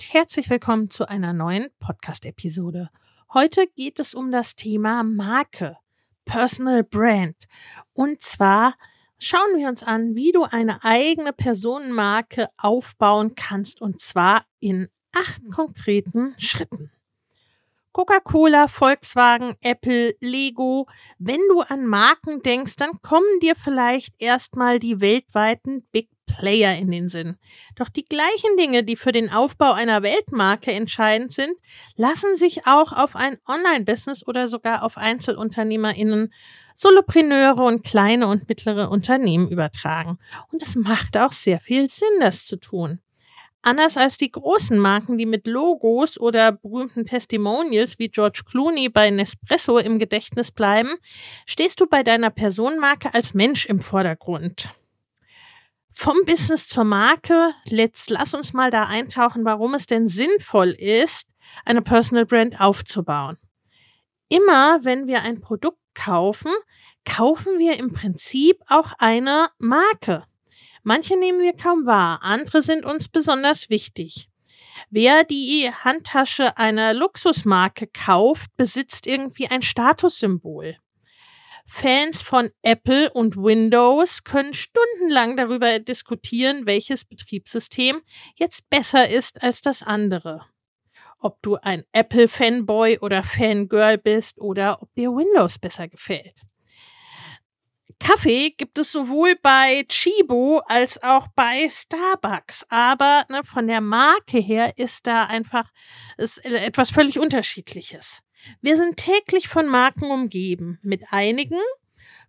Und herzlich willkommen zu einer neuen Podcast-Episode. Heute geht es um das Thema Marke, Personal Brand. Und zwar schauen wir uns an, wie du eine eigene Personenmarke aufbauen kannst und zwar in acht konkreten Schritten. Coca-Cola, Volkswagen, Apple, Lego. Wenn du an Marken denkst, dann kommen dir vielleicht erstmal die weltweiten Big Player in den Sinn. Doch die gleichen Dinge, die für den Aufbau einer Weltmarke entscheidend sind, lassen sich auch auf ein Online-Business oder sogar auf EinzelunternehmerInnen, Solopreneure und kleine und mittlere Unternehmen übertragen. Und es macht auch sehr viel Sinn, das zu tun. Anders als die großen Marken, die mit Logos oder berühmten Testimonials wie George Clooney bei Nespresso im Gedächtnis bleiben, stehst du bei deiner Personenmarke als Mensch im Vordergrund. Vom Business zur Marke, let's, lass uns mal da eintauchen, warum es denn sinnvoll ist, eine Personal Brand aufzubauen. Immer wenn wir ein Produkt kaufen, kaufen wir im Prinzip auch eine Marke. Manche nehmen wir kaum wahr, andere sind uns besonders wichtig. Wer die Handtasche einer Luxusmarke kauft, besitzt irgendwie ein Statussymbol. Fans von Apple und Windows können stundenlang darüber diskutieren, welches Betriebssystem jetzt besser ist als das andere. Ob du ein Apple-Fanboy oder Fangirl bist oder ob dir Windows besser gefällt. Kaffee gibt es sowohl bei Chibo als auch bei Starbucks. Aber ne, von der Marke her ist da einfach ist etwas völlig Unterschiedliches. Wir sind täglich von Marken umgeben. Mit einigen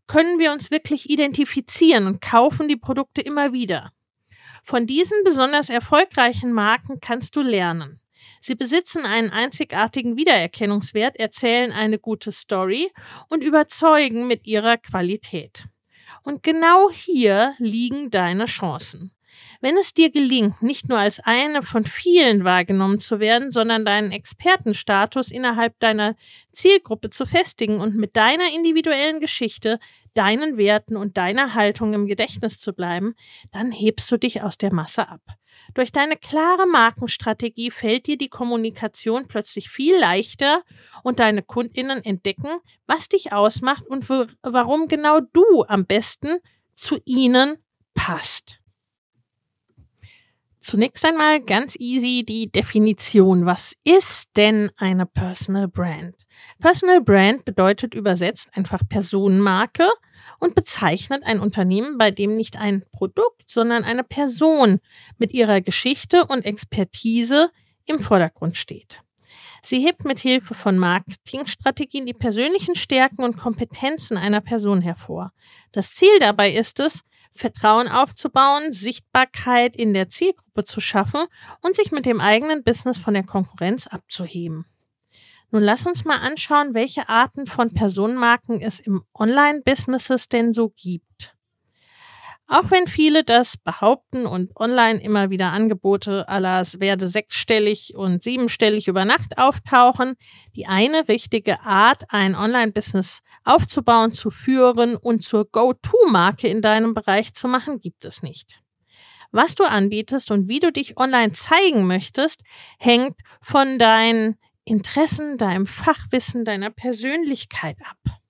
können wir uns wirklich identifizieren und kaufen die Produkte immer wieder. Von diesen besonders erfolgreichen Marken kannst du lernen. Sie besitzen einen einzigartigen Wiedererkennungswert, erzählen eine gute Story und überzeugen mit ihrer Qualität. Und genau hier liegen deine Chancen. Wenn es dir gelingt, nicht nur als eine von vielen wahrgenommen zu werden, sondern deinen Expertenstatus innerhalb deiner Zielgruppe zu festigen und mit deiner individuellen Geschichte, deinen Werten und deiner Haltung im Gedächtnis zu bleiben, dann hebst du dich aus der Masse ab. Durch deine klare Markenstrategie fällt dir die Kommunikation plötzlich viel leichter und deine Kundinnen entdecken, was dich ausmacht und warum genau du am besten zu ihnen passt. Zunächst einmal ganz easy die Definition. Was ist denn eine Personal Brand? Personal Brand bedeutet übersetzt einfach Personenmarke und bezeichnet ein Unternehmen, bei dem nicht ein Produkt, sondern eine Person mit ihrer Geschichte und Expertise im Vordergrund steht. Sie hebt mit Hilfe von Marketingstrategien die persönlichen Stärken und Kompetenzen einer Person hervor. Das Ziel dabei ist es, Vertrauen aufzubauen, Sichtbarkeit in der Zielgruppe zu schaffen und sich mit dem eigenen Business von der Konkurrenz abzuheben. Nun lass uns mal anschauen, welche Arten von Personenmarken es im Online-Businesses denn so gibt. Auch wenn viele das behaupten und online immer wieder Angebote aller werde sechsstellig und siebenstellig über Nacht auftauchen, die eine richtige Art, ein Online-Business aufzubauen, zu führen und zur Go-To-Marke in deinem Bereich zu machen, gibt es nicht. Was du anbietest und wie du dich online zeigen möchtest, hängt von deinen Interessen, deinem Fachwissen, deiner Persönlichkeit ab.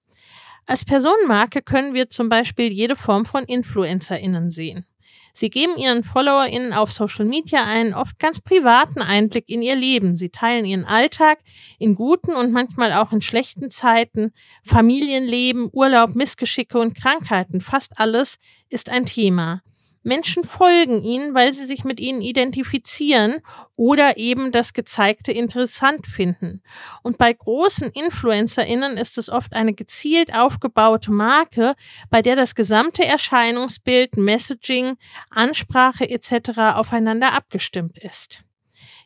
Als Personenmarke können wir zum Beispiel jede Form von InfluencerInnen sehen. Sie geben ihren FollowerInnen auf Social Media einen oft ganz privaten Einblick in ihr Leben. Sie teilen ihren Alltag in guten und manchmal auch in schlechten Zeiten, Familienleben, Urlaub, Missgeschicke und Krankheiten. Fast alles ist ein Thema. Menschen folgen ihnen, weil sie sich mit ihnen identifizieren oder eben das Gezeigte interessant finden. Und bei großen InfluencerInnen ist es oft eine gezielt aufgebaute Marke, bei der das gesamte Erscheinungsbild, Messaging, Ansprache etc. aufeinander abgestimmt ist.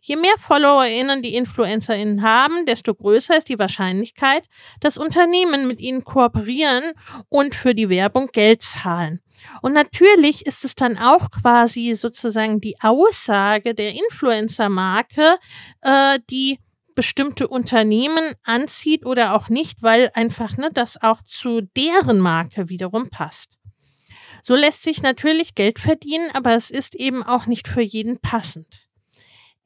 Je mehr FollowerInnen die InfluencerInnen haben, desto größer ist die Wahrscheinlichkeit, dass Unternehmen mit ihnen kooperieren und für die Werbung Geld zahlen. Und natürlich ist es dann auch quasi sozusagen die Aussage der Influencer-Marke, äh, die bestimmte Unternehmen anzieht oder auch nicht, weil einfach ne, das auch zu deren Marke wiederum passt. So lässt sich natürlich Geld verdienen, aber es ist eben auch nicht für jeden passend.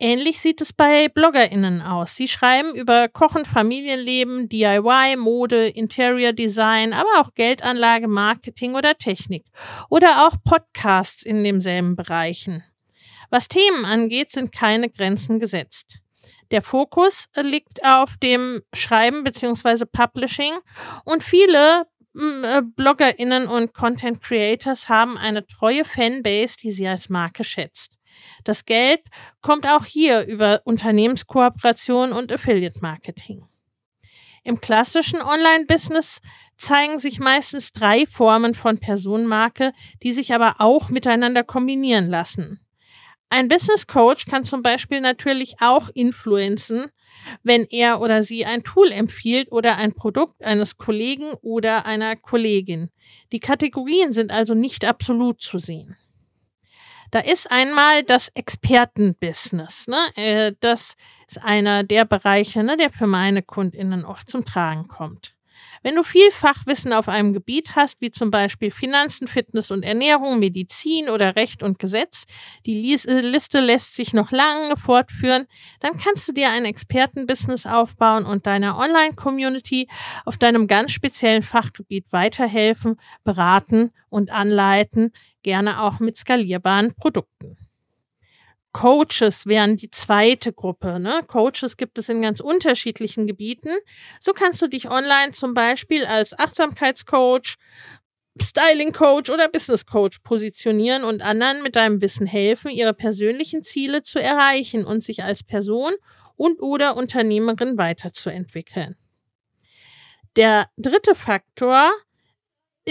Ähnlich sieht es bei BloggerInnen aus. Sie schreiben über Kochen, Familienleben, DIY, Mode, Interior Design, aber auch Geldanlage, Marketing oder Technik. Oder auch Podcasts in demselben Bereichen. Was Themen angeht, sind keine Grenzen gesetzt. Der Fokus liegt auf dem Schreiben bzw. Publishing und viele äh, BloggerInnen und Content Creators haben eine treue Fanbase, die sie als Marke schätzt. Das Geld kommt auch hier über Unternehmenskooperation und Affiliate Marketing. Im klassischen Online-Business zeigen sich meistens drei Formen von Personenmarke, die sich aber auch miteinander kombinieren lassen. Ein Business Coach kann zum Beispiel natürlich auch influenzen, wenn er oder sie ein Tool empfiehlt oder ein Produkt eines Kollegen oder einer Kollegin. Die Kategorien sind also nicht absolut zu sehen. Da ist einmal das Expertenbusiness. Ne? Äh, das ist einer der Bereiche, ne, der für meine KundInnen oft zum Tragen kommt. Wenn du viel Fachwissen auf einem Gebiet hast, wie zum Beispiel Finanzen, Fitness und Ernährung, Medizin oder Recht und Gesetz, die äh, Liste lässt sich noch lange fortführen, dann kannst du dir ein Expertenbusiness aufbauen und deiner Online-Community auf deinem ganz speziellen Fachgebiet weiterhelfen, beraten und anleiten, gerne auch mit skalierbaren Produkten. Coaches wären die zweite Gruppe. Ne? Coaches gibt es in ganz unterschiedlichen Gebieten. So kannst du dich online zum Beispiel als Achtsamkeitscoach, Styling Coach oder Business Coach positionieren und anderen mit deinem Wissen helfen, ihre persönlichen Ziele zu erreichen und sich als Person und oder Unternehmerin weiterzuentwickeln. Der dritte Faktor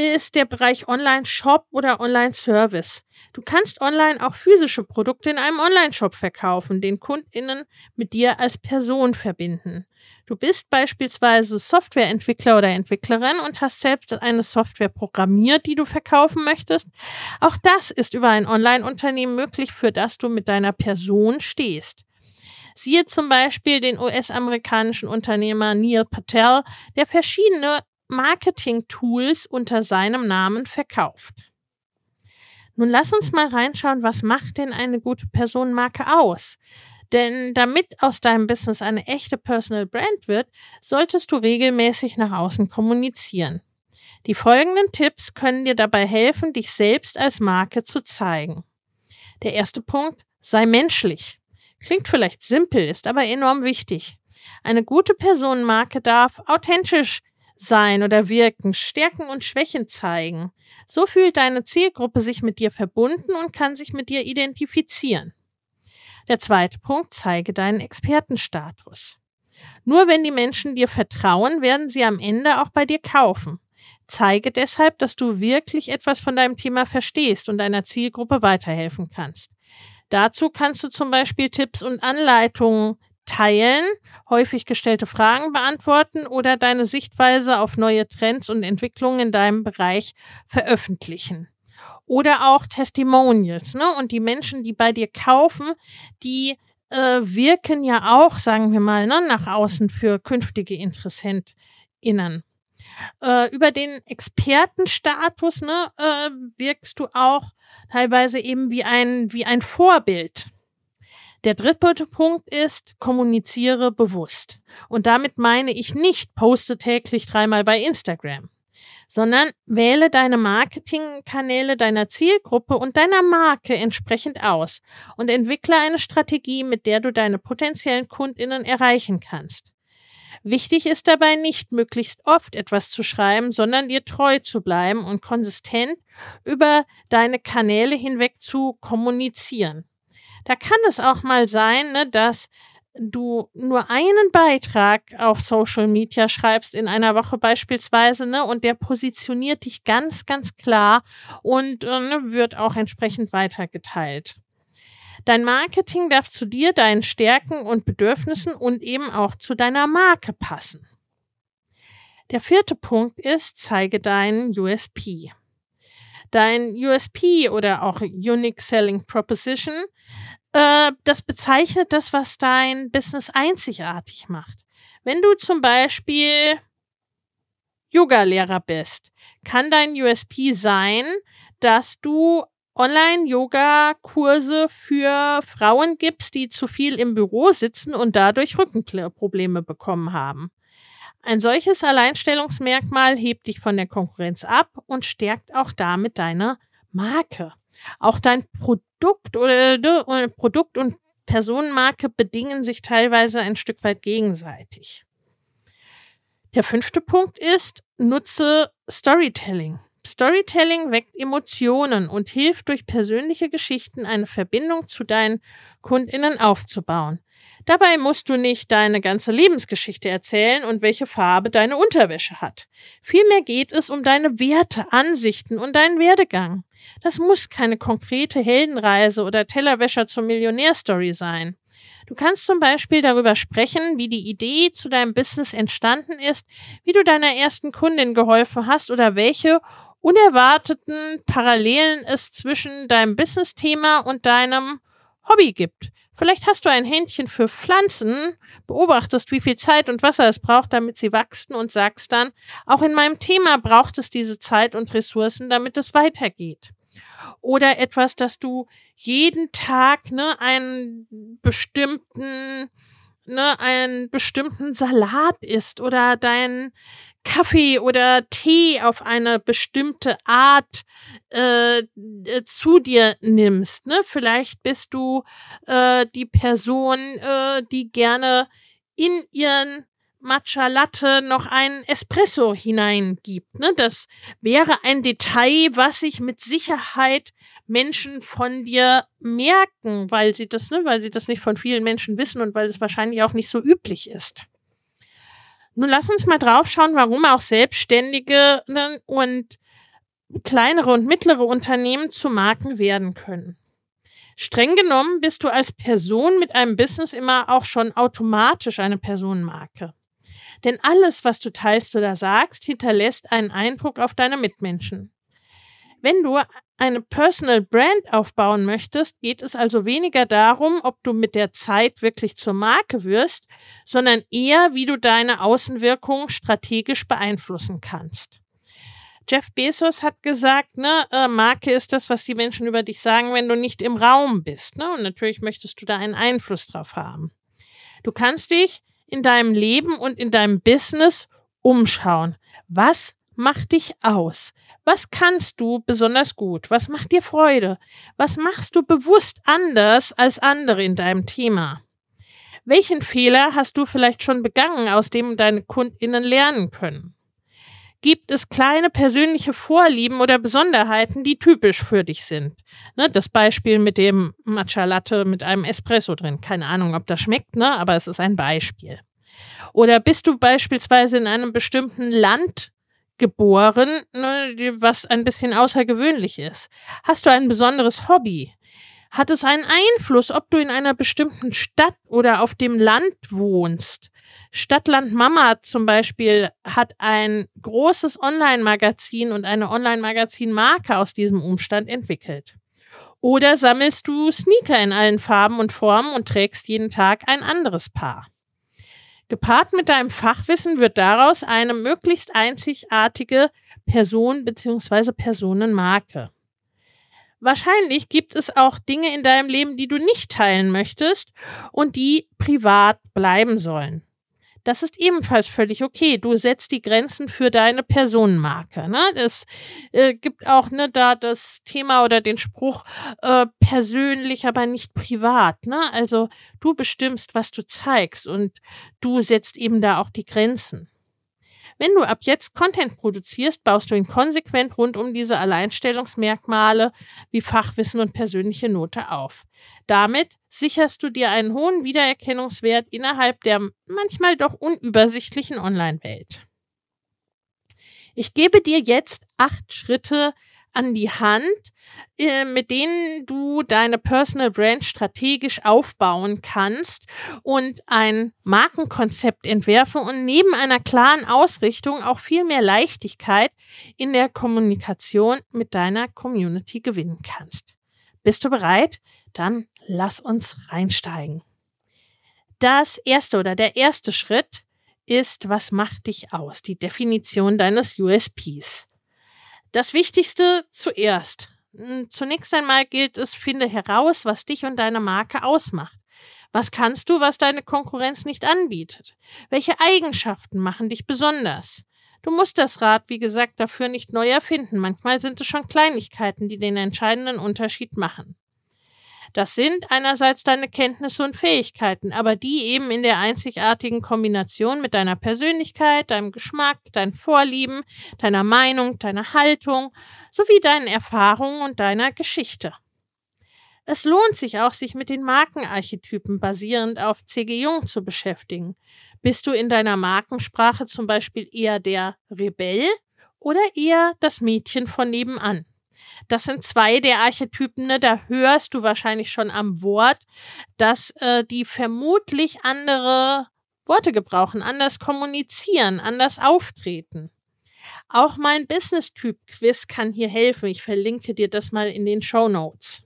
ist der Bereich Online-Shop oder Online-Service. Du kannst online auch physische Produkte in einem Online-Shop verkaufen, den KundInnen mit dir als Person verbinden. Du bist beispielsweise Softwareentwickler oder Entwicklerin und hast selbst eine Software programmiert, die du verkaufen möchtest. Auch das ist über ein Online-Unternehmen möglich, für das du mit deiner Person stehst. Siehe zum Beispiel den US-amerikanischen Unternehmer Neil Patel, der verschiedene Marketing-Tools unter seinem Namen verkauft. Nun lass uns mal reinschauen, was macht denn eine gute Personenmarke aus? Denn damit aus deinem Business eine echte Personal Brand wird, solltest du regelmäßig nach außen kommunizieren. Die folgenden Tipps können dir dabei helfen, dich selbst als Marke zu zeigen. Der erste Punkt, sei menschlich. Klingt vielleicht simpel, ist aber enorm wichtig. Eine gute Personenmarke darf authentisch sein oder wirken, Stärken und Schwächen zeigen. So fühlt deine Zielgruppe sich mit dir verbunden und kann sich mit dir identifizieren. Der zweite Punkt, zeige deinen Expertenstatus. Nur wenn die Menschen dir vertrauen, werden sie am Ende auch bei dir kaufen. Zeige deshalb, dass du wirklich etwas von deinem Thema verstehst und deiner Zielgruppe weiterhelfen kannst. Dazu kannst du zum Beispiel Tipps und Anleitungen teilen, häufig gestellte Fragen beantworten oder deine Sichtweise auf neue Trends und Entwicklungen in deinem Bereich veröffentlichen. Oder auch Testimonials, ne? Und die Menschen, die bei dir kaufen, die äh, wirken ja auch, sagen wir mal, ne, nach außen für künftige InteressentInnen. Äh, über den Expertenstatus ne, äh, wirkst du auch teilweise eben wie ein, wie ein Vorbild. Der dritte Punkt ist, kommuniziere bewusst. Und damit meine ich nicht, poste täglich dreimal bei Instagram. sondern wähle deine Marketingkanäle deiner Zielgruppe und deiner Marke entsprechend aus und entwickle eine Strategie, mit der du deine potenziellen Kundinnen erreichen kannst. Wichtig ist dabei nicht möglichst oft etwas zu schreiben, sondern dir treu zu bleiben und konsistent über deine Kanäle hinweg zu kommunizieren. Da kann es auch mal sein, ne, dass du nur einen Beitrag auf Social Media schreibst in einer Woche beispielsweise, ne, und der positioniert dich ganz, ganz klar und äh, ne, wird auch entsprechend weitergeteilt. Dein Marketing darf zu dir, deinen Stärken und Bedürfnissen und eben auch zu deiner Marke passen. Der vierte Punkt ist, zeige deinen USP. Dein USP oder auch Unique Selling Proposition äh, das bezeichnet das, was dein Business einzigartig macht. Wenn du zum Beispiel Yoga-Lehrer bist, kann dein USP sein, dass du Online-Yoga-Kurse für Frauen gibst, die zu viel im Büro sitzen und dadurch Rückenprobleme bekommen haben. Ein solches Alleinstellungsmerkmal hebt dich von der Konkurrenz ab und stärkt auch damit deine Marke. Auch dein Produkt oder, oder Produkt und Personenmarke bedingen sich teilweise ein Stück weit gegenseitig. Der fünfte Punkt ist, nutze Storytelling. Storytelling weckt Emotionen und hilft durch persönliche Geschichten eine Verbindung zu deinen Kundinnen aufzubauen. Dabei musst du nicht deine ganze Lebensgeschichte erzählen und welche Farbe deine Unterwäsche hat. Vielmehr geht es um deine Werte, Ansichten und deinen Werdegang. Das muss keine konkrete Heldenreise oder Tellerwäscher zur Millionärstory sein. Du kannst zum Beispiel darüber sprechen, wie die Idee zu deinem Business entstanden ist, wie du deiner ersten Kundin geholfen hast oder welche unerwarteten Parallelen es zwischen deinem Business-Thema und deinem Hobby gibt. Vielleicht hast du ein Händchen für Pflanzen, beobachtest, wie viel Zeit und Wasser es braucht, damit sie wachsen und sagst dann, auch in meinem Thema braucht es diese Zeit und Ressourcen, damit es weitergeht. Oder etwas, dass du jeden Tag ne, einen bestimmten ne, einen bestimmten Salat isst oder dein Kaffee oder Tee auf eine bestimmte Art äh, äh, zu dir nimmst. Ne? Vielleicht bist du äh, die Person, äh, die gerne in ihren Matcha Latte noch einen Espresso hineingibt. Ne? Das wäre ein Detail, was sich mit Sicherheit Menschen von dir merken, weil sie das, ne, weil sie das nicht von vielen Menschen wissen und weil es wahrscheinlich auch nicht so üblich ist. Nun lass uns mal drauf schauen, warum auch Selbstständige ne, und kleinere und mittlere Unternehmen zu Marken werden können. Streng genommen bist du als Person mit einem Business immer auch schon automatisch eine Personenmarke. Denn alles, was du teilst oder sagst, hinterlässt einen Eindruck auf deine Mitmenschen. Wenn du eine Personal Brand aufbauen möchtest, geht es also weniger darum, ob du mit der Zeit wirklich zur Marke wirst, sondern eher, wie du deine Außenwirkung strategisch beeinflussen kannst. Jeff Bezos hat gesagt, ne, äh, Marke ist das, was die Menschen über dich sagen, wenn du nicht im Raum bist. Ne? Und natürlich möchtest du da einen Einfluss drauf haben. Du kannst dich in deinem Leben und in deinem Business umschauen. Was macht dich aus? Was kannst du besonders gut? Was macht dir Freude? Was machst du bewusst anders als andere in deinem Thema? Welchen Fehler hast du vielleicht schon begangen, aus dem deine Kundinnen lernen können? Gibt es kleine persönliche Vorlieben oder Besonderheiten, die typisch für dich sind? Ne, das Beispiel mit dem Matcha Latte mit einem Espresso drin. Keine Ahnung, ob das schmeckt, ne? aber es ist ein Beispiel. Oder bist du beispielsweise in einem bestimmten Land geboren, ne, was ein bisschen außergewöhnlich ist? Hast du ein besonderes Hobby? Hat es einen Einfluss, ob du in einer bestimmten Stadt oder auf dem Land wohnst? Stadtland Mama zum Beispiel hat ein großes Online-Magazin und eine Online-Magazin-Marke aus diesem Umstand entwickelt. Oder sammelst du Sneaker in allen Farben und Formen und trägst jeden Tag ein anderes Paar. Gepaart mit deinem Fachwissen wird daraus eine möglichst einzigartige Person bzw. Personenmarke. Wahrscheinlich gibt es auch Dinge in deinem Leben, die du nicht teilen möchtest und die privat bleiben sollen. Das ist ebenfalls völlig okay. Du setzt die Grenzen für deine Personenmarke. Ne? Es äh, gibt auch ne, da das Thema oder den Spruch äh, persönlich, aber nicht privat. Ne? Also du bestimmst, was du zeigst und du setzt eben da auch die Grenzen. Wenn du ab jetzt Content produzierst, baust du ihn konsequent rund um diese Alleinstellungsmerkmale wie Fachwissen und persönliche Note auf. Damit sicherst du dir einen hohen Wiedererkennungswert innerhalb der manchmal doch unübersichtlichen Online-Welt. Ich gebe dir jetzt acht Schritte an die Hand, äh, mit denen du deine Personal Brand strategisch aufbauen kannst und ein Markenkonzept entwerfen und neben einer klaren Ausrichtung auch viel mehr Leichtigkeit in der Kommunikation mit deiner Community gewinnen kannst. Bist du bereit? Dann lass uns reinsteigen. Das erste oder der erste Schritt ist, was macht dich aus? Die Definition deines USPs. Das Wichtigste zuerst. Hm, zunächst einmal gilt es, finde heraus, was dich und deine Marke ausmacht. Was kannst du, was deine Konkurrenz nicht anbietet? Welche Eigenschaften machen dich besonders? Du musst das Rad, wie gesagt, dafür nicht neu erfinden. Manchmal sind es schon Kleinigkeiten, die den entscheidenden Unterschied machen. Das sind einerseits deine Kenntnisse und Fähigkeiten, aber die eben in der einzigartigen Kombination mit deiner Persönlichkeit, deinem Geschmack, deinen Vorlieben, deiner Meinung, deiner Haltung sowie deinen Erfahrungen und deiner Geschichte. Es lohnt sich auch, sich mit den Markenarchetypen basierend auf C.G. Jung zu beschäftigen. Bist du in deiner Markensprache zum Beispiel eher der Rebell oder eher das Mädchen von nebenan? Das sind zwei der Archetypen, ne? da hörst du wahrscheinlich schon am Wort, dass äh, die vermutlich andere Worte gebrauchen, anders kommunizieren, anders auftreten. Auch mein Business-Typ-Quiz kann hier helfen. Ich verlinke dir das mal in den Show Notes.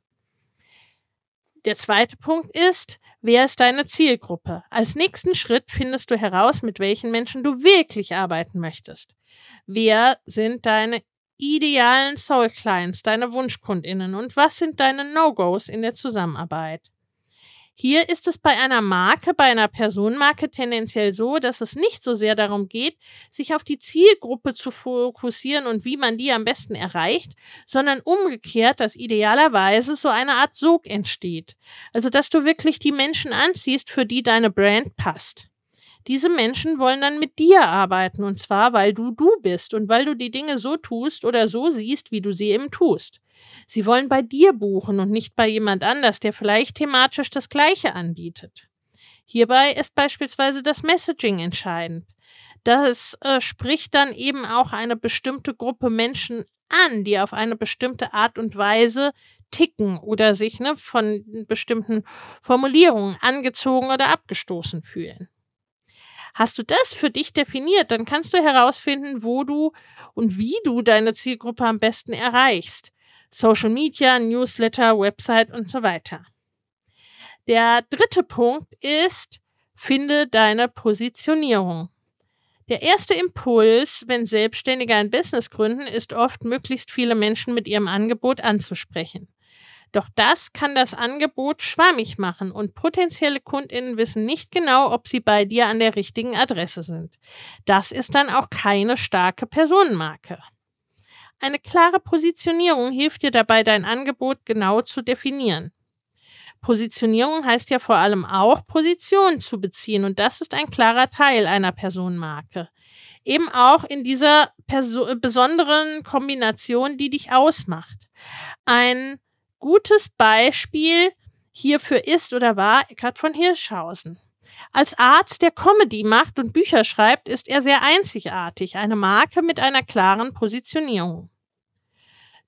Der zweite Punkt ist, wer ist deine Zielgruppe? Als nächsten Schritt findest du heraus, mit welchen Menschen du wirklich arbeiten möchtest. Wer sind deine idealen Soul Clients, deine Wunschkundinnen und was sind deine No-Gos in der Zusammenarbeit? Hier ist es bei einer Marke, bei einer Personenmarke tendenziell so, dass es nicht so sehr darum geht, sich auf die Zielgruppe zu fokussieren und wie man die am besten erreicht, sondern umgekehrt, dass idealerweise so eine Art Sog entsteht. Also, dass du wirklich die Menschen anziehst, für die deine Brand passt. Diese Menschen wollen dann mit dir arbeiten und zwar, weil du du bist und weil du die Dinge so tust oder so siehst, wie du sie eben tust. Sie wollen bei dir buchen und nicht bei jemand anders, der vielleicht thematisch das Gleiche anbietet. Hierbei ist beispielsweise das Messaging entscheidend. Das äh, spricht dann eben auch eine bestimmte Gruppe Menschen an, die auf eine bestimmte Art und Weise ticken oder sich ne, von bestimmten Formulierungen angezogen oder abgestoßen fühlen. Hast du das für dich definiert, dann kannst du herausfinden, wo du und wie du deine Zielgruppe am besten erreichst. Social Media, Newsletter, Website und so weiter. Der dritte Punkt ist, finde deine Positionierung. Der erste Impuls, wenn Selbstständige ein Business gründen, ist oft, möglichst viele Menschen mit ihrem Angebot anzusprechen. Doch das kann das Angebot schwammig machen und potenzielle Kundinnen wissen nicht genau, ob sie bei dir an der richtigen Adresse sind. Das ist dann auch keine starke Personenmarke. Eine klare Positionierung hilft dir dabei, dein Angebot genau zu definieren. Positionierung heißt ja vor allem auch, Position zu beziehen und das ist ein klarer Teil einer Personenmarke. Eben auch in dieser Perso besonderen Kombination, die dich ausmacht. Ein Gutes Beispiel hierfür ist oder war Eckhard von Hirschhausen. Als Arzt, der Comedy macht und Bücher schreibt, ist er sehr einzigartig, eine Marke mit einer klaren Positionierung.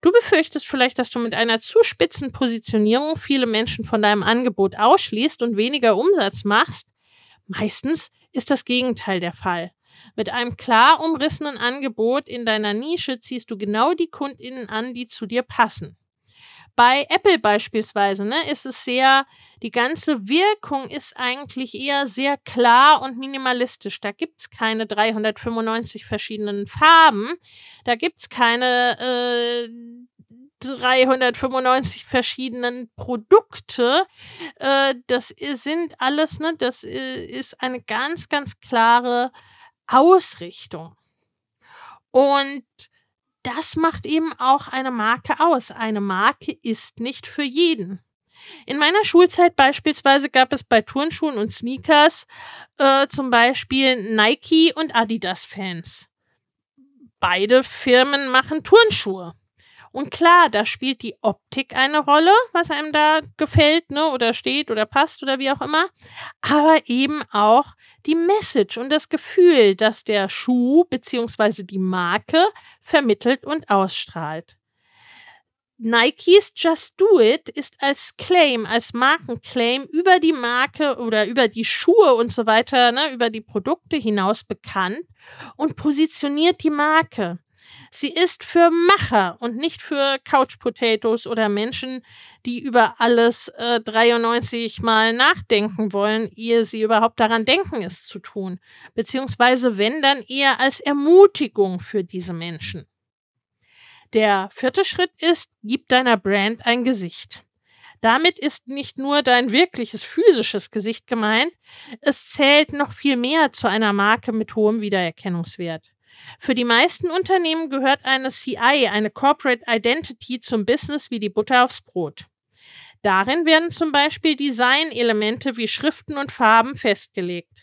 Du befürchtest vielleicht, dass du mit einer zu spitzen Positionierung viele Menschen von deinem Angebot ausschließt und weniger Umsatz machst. Meistens ist das Gegenteil der Fall. Mit einem klar umrissenen Angebot in deiner Nische ziehst du genau die Kundinnen an, die zu dir passen. Bei Apple beispielsweise, ne, ist es sehr, die ganze Wirkung ist eigentlich eher sehr klar und minimalistisch. Da gibt's keine 395 verschiedenen Farben. Da gibt's keine äh, 395 verschiedenen Produkte. Äh, das sind alles, ne, das äh, ist eine ganz, ganz klare Ausrichtung. Und das macht eben auch eine Marke aus. Eine Marke ist nicht für jeden. In meiner Schulzeit beispielsweise gab es bei Turnschuhen und Sneakers äh, zum Beispiel Nike und Adidas-Fans. Beide Firmen machen Turnschuhe. Und klar, da spielt die Optik eine Rolle, was einem da gefällt, ne, oder steht oder passt oder wie auch immer. Aber eben auch die Message und das Gefühl, das der Schuh bzw. die Marke vermittelt und ausstrahlt. Nikes Just Do It ist als Claim, als Markenclaim über die Marke oder über die Schuhe und so weiter, ne, über die Produkte hinaus bekannt und positioniert die Marke. Sie ist für Macher und nicht für Couch Potatoes oder Menschen, die über alles äh, 93 Mal nachdenken wollen, ehe sie überhaupt daran denken, es zu tun. Beziehungsweise wenn dann eher als Ermutigung für diese Menschen. Der vierte Schritt ist, gib deiner Brand ein Gesicht. Damit ist nicht nur dein wirkliches physisches Gesicht gemeint, es zählt noch viel mehr zu einer Marke mit hohem Wiedererkennungswert. Für die meisten Unternehmen gehört eine CI, eine Corporate Identity, zum Business wie die Butter aufs Brot. Darin werden zum Beispiel Designelemente wie Schriften und Farben festgelegt.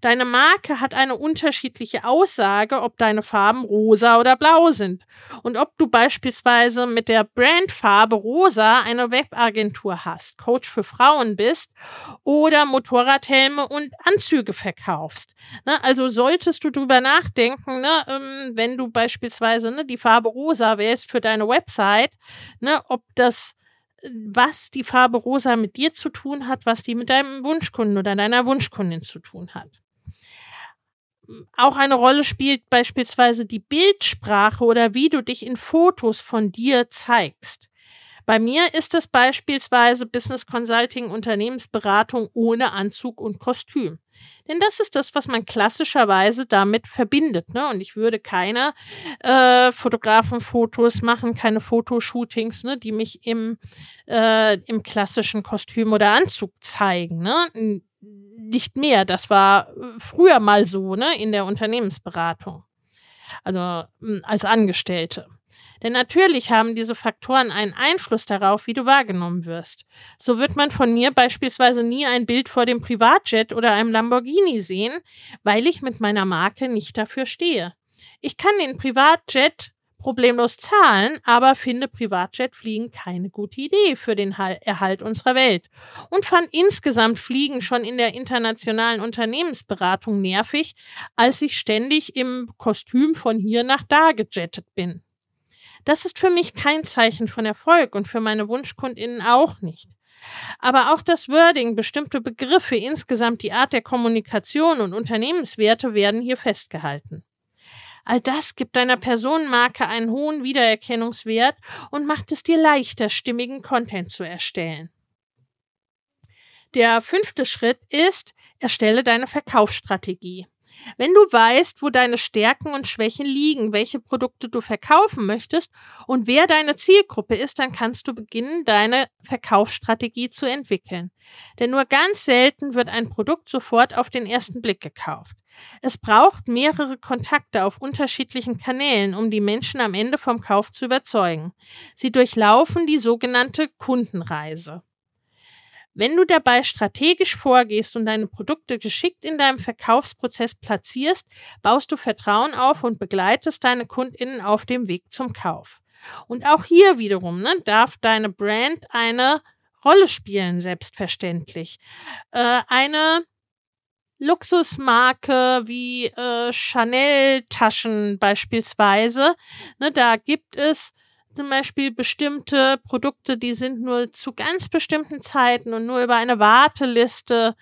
Deine Marke hat eine unterschiedliche Aussage, ob deine Farben rosa oder blau sind und ob du beispielsweise mit der Brandfarbe rosa eine Webagentur hast, Coach für Frauen bist oder Motorradhelme und Anzüge verkaufst. Ne, also solltest du drüber nachdenken, ne, ähm, wenn du beispielsweise ne, die Farbe rosa wählst für deine Website, ne, ob das was die Farbe rosa mit dir zu tun hat, was die mit deinem Wunschkunden oder deiner Wunschkundin zu tun hat. Auch eine Rolle spielt beispielsweise die Bildsprache oder wie du dich in Fotos von dir zeigst. Bei mir ist es beispielsweise Business Consulting, Unternehmensberatung ohne Anzug und Kostüm. Denn das ist das, was man klassischerweise damit verbindet. Ne? Und ich würde keine äh, Fotografenfotos machen, keine Fotoshootings, ne, die mich im, äh, im klassischen Kostüm oder Anzug zeigen. Ne? Nicht mehr. Das war früher mal so ne, in der Unternehmensberatung. Also als Angestellte. Denn natürlich haben diese Faktoren einen Einfluss darauf, wie du wahrgenommen wirst. So wird man von mir beispielsweise nie ein Bild vor dem Privatjet oder einem Lamborghini sehen, weil ich mit meiner Marke nicht dafür stehe. Ich kann den Privatjet problemlos zahlen, aber finde Privatjetfliegen keine gute Idee für den Erhalt unserer Welt und fand insgesamt Fliegen schon in der internationalen Unternehmensberatung nervig, als ich ständig im Kostüm von hier nach da gejettet bin. Das ist für mich kein Zeichen von Erfolg und für meine Wunschkundinnen auch nicht. Aber auch das Wording, bestimmte Begriffe, insgesamt die Art der Kommunikation und Unternehmenswerte werden hier festgehalten. All das gibt deiner Personenmarke einen hohen Wiedererkennungswert und macht es dir leichter, stimmigen Content zu erstellen. Der fünfte Schritt ist, erstelle deine Verkaufsstrategie. Wenn du weißt, wo deine Stärken und Schwächen liegen, welche Produkte du verkaufen möchtest und wer deine Zielgruppe ist, dann kannst du beginnen, deine Verkaufsstrategie zu entwickeln. Denn nur ganz selten wird ein Produkt sofort auf den ersten Blick gekauft. Es braucht mehrere Kontakte auf unterschiedlichen Kanälen, um die Menschen am Ende vom Kauf zu überzeugen. Sie durchlaufen die sogenannte Kundenreise. Wenn du dabei strategisch vorgehst und deine Produkte geschickt in deinem Verkaufsprozess platzierst, baust du Vertrauen auf und begleitest deine Kundinnen auf dem Weg zum Kauf. Und auch hier wiederum ne, darf deine Brand eine Rolle spielen, selbstverständlich. Äh, eine Luxusmarke wie äh, Chanel-Taschen beispielsweise, ne, da gibt es zum Beispiel bestimmte Produkte, die sind nur zu ganz bestimmten Zeiten und nur über eine Warteliste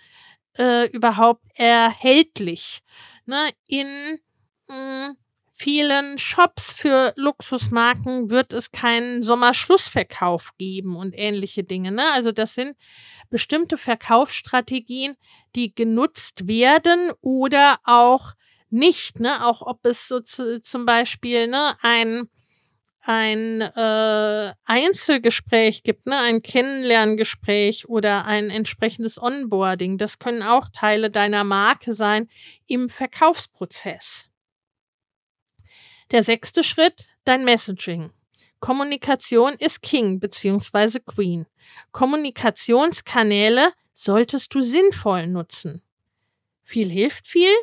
äh, überhaupt erhältlich. Ne? In mh, hm, vielen Shops für Luxusmarken wird es keinen Sommerschlussverkauf geben und ähnliche Dinge. Ne? Also das sind bestimmte Verkaufsstrategien, die genutzt werden oder auch nicht. Ne? Auch ob es so zu, zum Beispiel ne, ein ein äh, Einzelgespräch gibt, ne, ein Kennenlerngespräch oder ein entsprechendes Onboarding. Das können auch Teile deiner Marke sein im Verkaufsprozess. Der sechste Schritt, dein Messaging. Kommunikation ist King bzw. Queen. Kommunikationskanäle solltest du sinnvoll nutzen. Viel hilft viel,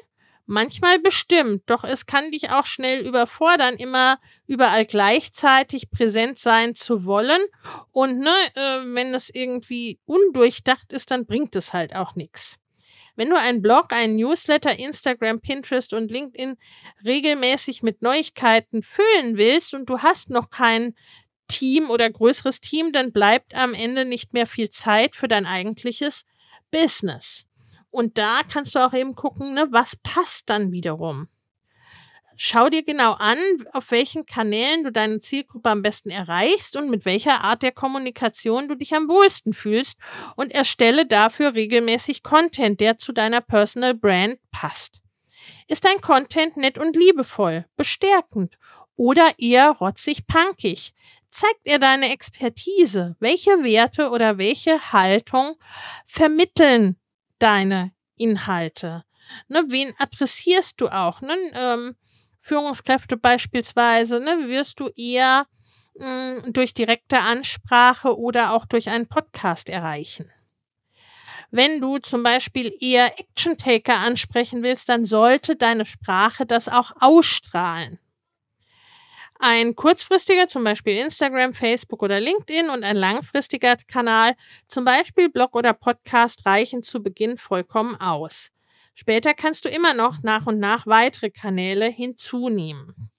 manchmal bestimmt, doch es kann dich auch schnell überfordern, immer überall gleichzeitig präsent sein zu wollen. Und ne, äh, wenn es irgendwie undurchdacht ist, dann bringt es halt auch nichts. Wenn du einen Blog, einen Newsletter, Instagram, Pinterest und LinkedIn regelmäßig mit Neuigkeiten füllen willst und du hast noch kein Team oder größeres Team, dann bleibt am Ende nicht mehr viel Zeit für dein eigentliches Business. Und da kannst du auch eben gucken, ne, was passt dann wiederum. Schau dir genau an, auf welchen Kanälen du deine Zielgruppe am besten erreichst und mit welcher Art der Kommunikation du dich am wohlsten fühlst und erstelle dafür regelmäßig Content, der zu deiner Personal Brand passt. Ist dein Content nett und liebevoll, bestärkend oder eher rotzig punkig? Zeigt er deine Expertise? Welche Werte oder welche Haltung vermitteln deine Inhalte? Ne, wen adressierst du auch? Ne, ähm, Führungskräfte beispielsweise, ne, wirst du eher mh, hm, durch direkte Ansprache oder auch durch einen Podcast erreichen. Wenn du zum Beispiel eher Action-Taker ansprechen willst, dann sollte deine Sprache das auch ausstrahlen. Ein kurzfristiger, zum Beispiel Instagram, Facebook oder LinkedIn und ein langfristiger Kanal, zum Beispiel Blog oder Podcast, reichen zu Beginn vollkommen aus. Später kannst du immer noch nach und nach weitere Kanäle hinzunehmen.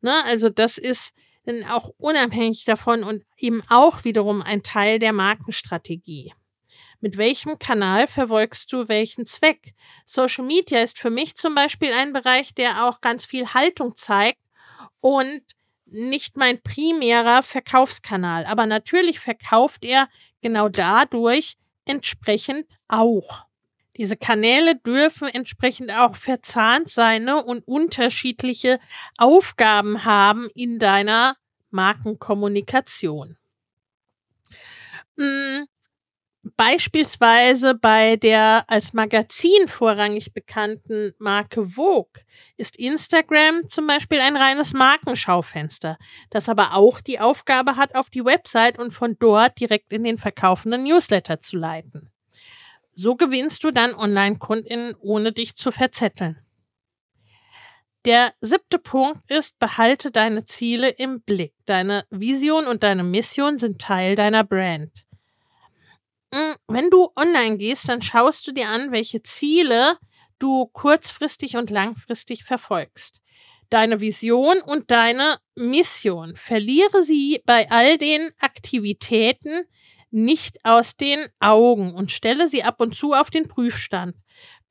Ne, also das ist dann auch unabhängig davon und eben auch wiederum ein Teil der Markenstrategie. Mit welchem Kanal verfolgst du welchen Zweck? Social Media ist für mich zum Beispiel ein Bereich, der auch ganz viel Haltung zeigt und nicht mein primärer Verkaufskanal. Aber natürlich verkauft er genau dadurch entsprechend auch. Diese Kanäle dürfen entsprechend auch verzahnt sein ne, und unterschiedliche Aufgaben haben in deiner Markenkommunikation. Hm, Beispielsweise bei der als Magazin vorrangig bekannten Marke Vogue ist Instagram zum Beispiel ein reines Markenschaufenster, das aber auch die Aufgabe hat, auf die Website und von dort direkt in den verkaufenden Newsletter zu leiten. So gewinnst du dann Online-KundInnen, ohne dich zu verzetteln. Der siebte Punkt ist, behalte deine Ziele im Blick. Deine Vision und deine Mission sind Teil deiner Brand. Hm, wenn du online gehst, dann schaust du dir an, welche Ziele du kurzfristig und langfristig verfolgst. Deine Vision und deine Mission. Verliere sie bei all den Aktivitäten nicht aus den Augen und stelle sie ab und zu auf den Prüfstand.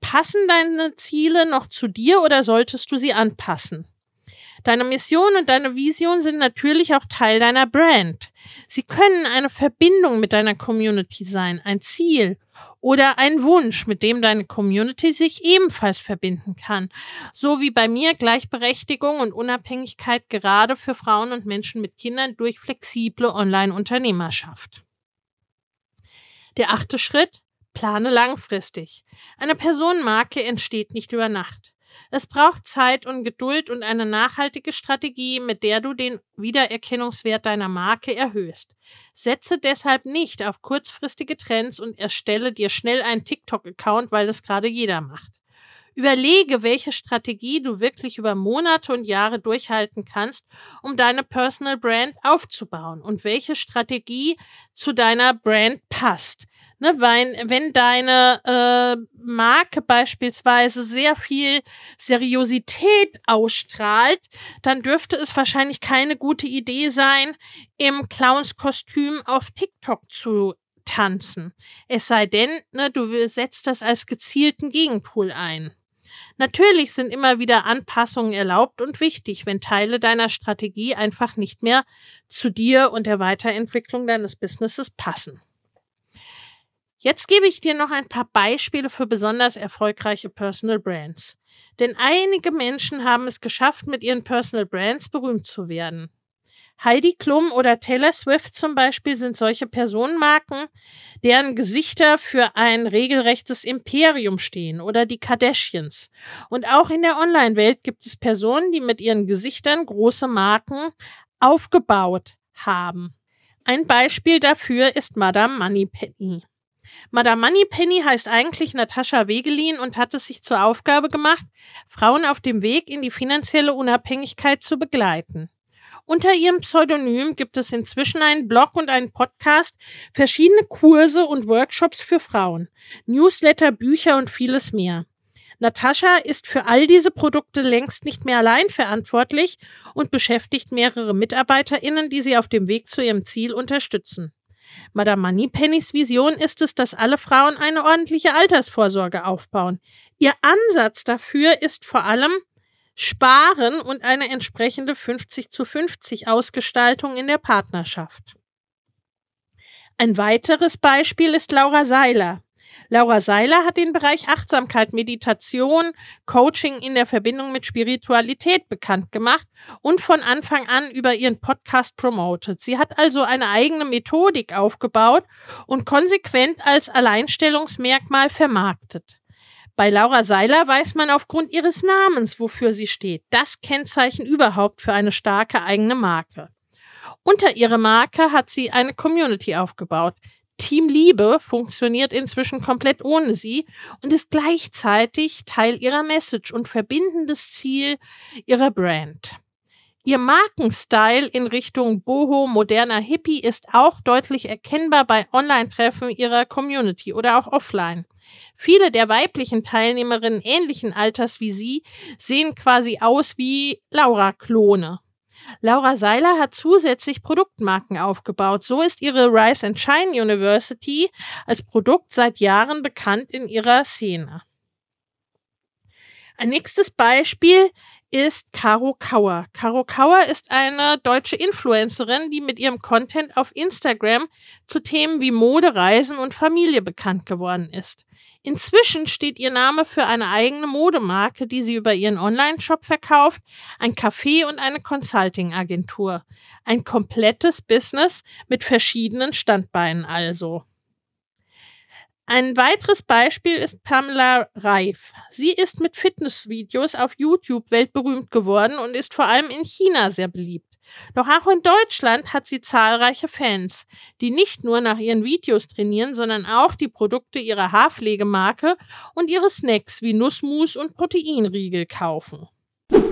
Passen deine Ziele noch zu dir oder solltest du sie anpassen? Deine Mission und deine Vision sind natürlich auch Teil deiner Brand. Sie können eine Verbindung mit deiner Community sein, ein Ziel oder ein Wunsch, mit dem deine Community sich ebenfalls verbinden kann. So wie bei mir Gleichberechtigung und Unabhängigkeit gerade für Frauen und Menschen mit Kindern durch flexible Online-Unternehmerschaft. Der achte Schritt, plane langfristig. Eine Personenmarke entsteht nicht über Nacht. Es braucht Zeit und Geduld und eine nachhaltige Strategie, mit der du den Wiedererkennungswert deiner Marke erhöhst. Setze deshalb nicht auf kurzfristige Trends und erstelle dir schnell einen TikTok-Account, weil das gerade jeder macht. Überlege, welche Strategie du wirklich über Monate und Jahre durchhalten kannst, um deine Personal Brand aufzubauen und welche Strategie zu deiner Brand passt. Ne, weil, wenn deine äh, Marke beispielsweise sehr viel Seriosität ausstrahlt, dann dürfte es wahrscheinlich keine gute Idee sein, im Clownskostüm auf TikTok zu tanzen. Es sei denn, ne, du setzt das als gezielten Gegenpool ein. Natürlich sind immer wieder Anpassungen erlaubt und wichtig, wenn Teile deiner Strategie einfach nicht mehr zu dir und der Weiterentwicklung deines Businesses passen. Jetzt gebe ich dir noch ein paar Beispiele für besonders erfolgreiche Personal Brands. Denn einige Menschen haben es geschafft, mit ihren Personal Brands berühmt zu werden. Heidi Klum oder Taylor Swift zum Beispiel sind solche Personenmarken, deren Gesichter für ein regelrechtes Imperium stehen oder die Kardashians. Und auch in der Online-Welt gibt es Personen, die mit ihren Gesichtern große Marken aufgebaut haben. Ein Beispiel dafür ist Madame Moneypenny. Madame Moneypenny heißt eigentlich Natascha Wegelin und hat es sich zur Aufgabe gemacht, Frauen auf dem Weg in die finanzielle Unabhängigkeit zu begleiten. Unter ihrem Pseudonym gibt es inzwischen einen Blog und einen Podcast, verschiedene Kurse und Workshops für Frauen, Newsletter, Bücher und vieles mehr. Natascha ist für all diese Produkte längst nicht mehr allein verantwortlich und beschäftigt mehrere MitarbeiterInnen, die sie auf dem Weg zu ihrem Ziel unterstützen. Madame Moneypennys Vision ist es, dass alle Frauen eine ordentliche Altersvorsorge aufbauen. Ihr Ansatz dafür ist vor allem Sparen und eine entsprechende 50 zu 50 Ausgestaltung in der Partnerschaft. Ein weiteres Beispiel ist Laura Seiler. Laura Seiler hat den Bereich Achtsamkeit, Meditation, Coaching in der Verbindung mit Spiritualität bekannt gemacht und von Anfang an über ihren Podcast promotet. Sie hat also eine eigene Methodik aufgebaut und konsequent als Alleinstellungsmerkmal vermarktet. Bei Laura Seiler weiß man aufgrund ihres Namens, wofür sie steht. Das Kennzeichen überhaupt für eine starke eigene Marke. Unter ihrer Marke hat sie eine Community aufgebaut. Team Liebe funktioniert inzwischen komplett ohne sie und ist gleichzeitig Teil ihrer Message und verbindendes Ziel ihrer Brand. Ihr Markenstyle in Richtung Boho, moderner Hippie ist auch deutlich erkennbar bei Online-Treffen ihrer Community oder auch offline. Viele der weiblichen Teilnehmerinnen ähnlichen Alters wie sie sehen quasi aus wie Laura-Klone. Laura Seiler hat zusätzlich Produktmarken aufgebaut. So ist ihre Rise and Shine University als Produkt seit Jahren bekannt in ihrer Szene. Ein nächstes Beispiel ist Caro Kauer. Caro Kauer ist eine deutsche Influencerin, die mit ihrem Content auf Instagram zu Themen wie Mode, Reisen und Familie bekannt geworden ist. Inzwischen steht ihr Name für eine eigene Modemarke, die sie über ihren Online-Shop verkauft, ein Café und eine Consulting-Agentur. Ein komplettes Business mit verschiedenen Standbeinen also. Ein weiteres Beispiel ist Pamela Reif. Sie ist mit Fitnessvideos auf YouTube weltberühmt geworden und ist vor allem in China sehr beliebt. Doch auch in Deutschland hat sie zahlreiche Fans, die nicht nur nach ihren Videos trainieren, sondern auch die Produkte ihrer Haarpflegemarke und ihre Snacks wie Nussmus und Proteinriegel kaufen.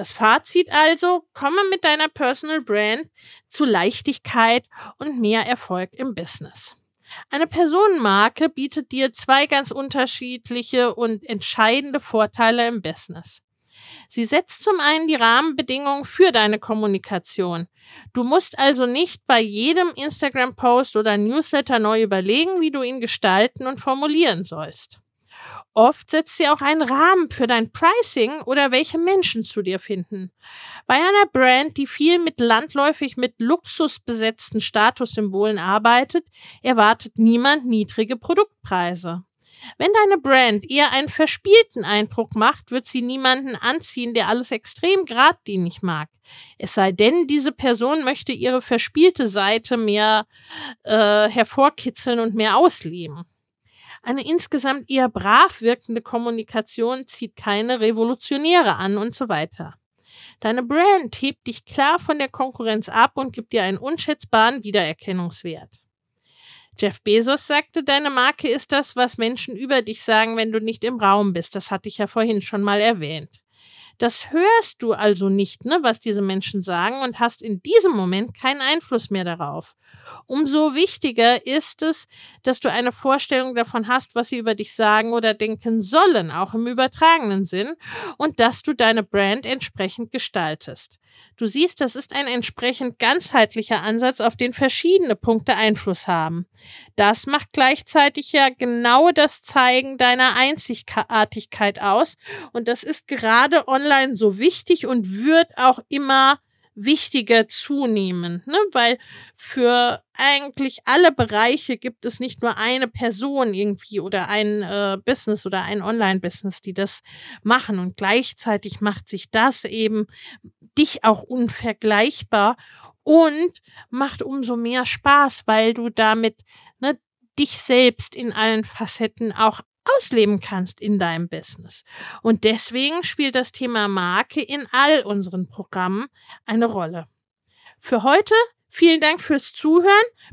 Das Fazit also, komme mit deiner Personal Brand zu Leichtigkeit und mehr Erfolg im Business. Eine Personenmarke bietet dir zwei ganz unterschiedliche und entscheidende Vorteile im Business. Sie setzt zum einen die Rahmenbedingungen für deine Kommunikation. Du musst also nicht bei jedem Instagram-Post oder Newsletter neu überlegen, wie du ihn gestalten und formulieren sollst. Oft setzt sie auch einen Rahmen für dein Pricing oder welche Menschen zu dir finden. Bei einer Brand, die viel mit landläufig mit Luxus besetzten Statussymbolen arbeitet, erwartet niemand niedrige Produktpreise. Wenn deine Brand eher einen verspielten Eindruck macht, wird sie niemanden anziehen, der alles extrem geradlinig mag. Es sei denn, diese Person möchte ihre verspielte Seite mehr äh, hervorkitzeln und mehr ausleben. Eine insgesamt eher brav wirkende Kommunikation zieht keine Revolutionäre an und so weiter. Deine Brand hebt dich klar von der Konkurrenz ab und gibt dir einen unschätzbaren Wiedererkennungswert. Jeff Bezos sagte, deine Marke ist das, was Menschen über dich sagen, wenn du nicht im Raum bist. Das hatte ich ja vorhin schon mal erwähnt. Das hörst du also nicht, ne, was diese Menschen sagen und hast in diesem Moment keinen Einfluss mehr darauf. Umso wichtiger ist es, dass du eine Vorstellung davon hast, was sie über dich sagen oder denken sollen, auch im übertragenen Sinn, und dass du deine Brand entsprechend gestaltest. Du siehst, das ist ein entsprechend ganzheitlicher Ansatz, auf den verschiedene Punkte Einfluss haben. Das macht gleichzeitig ja genau das Zeigen deiner Einzigartigkeit aus und das ist gerade online so wichtig und wird auch immer wichtiger zunehmen, ne? weil für eigentlich alle Bereiche gibt es nicht nur eine Person irgendwie oder ein äh, Business oder ein Online-Business, die das machen und gleichzeitig macht sich das eben dich auch unvergleichbar und macht umso mehr Spaß, weil du damit ne, dich selbst in allen Facetten auch ausleben kannst in deinem Business. Und deswegen spielt das Thema Marke in all unseren Programmen eine Rolle. Für heute Vielen Dank fürs Zuhören.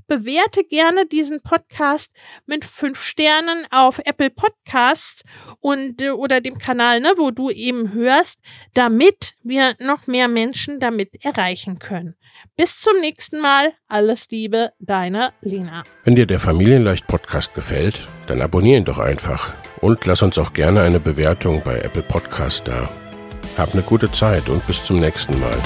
Bewerte gerne diesen Podcast mit fünf Sternen auf Apple Podcasts und äh, oder dem Kanal, ne, wo du eben hörst, damit wir noch mehr Menschen damit erreichen können. Bis zum nächsten Mal. Alles Liebe, deine Lena. Wenn dir der Familienleicht Podcast gefällt, dann abonniere ihn doch einfach und lass uns auch gerne eine Bewertung bei Apple Podcast da. Hab eine gute Zeit und bis zum nächsten Mal.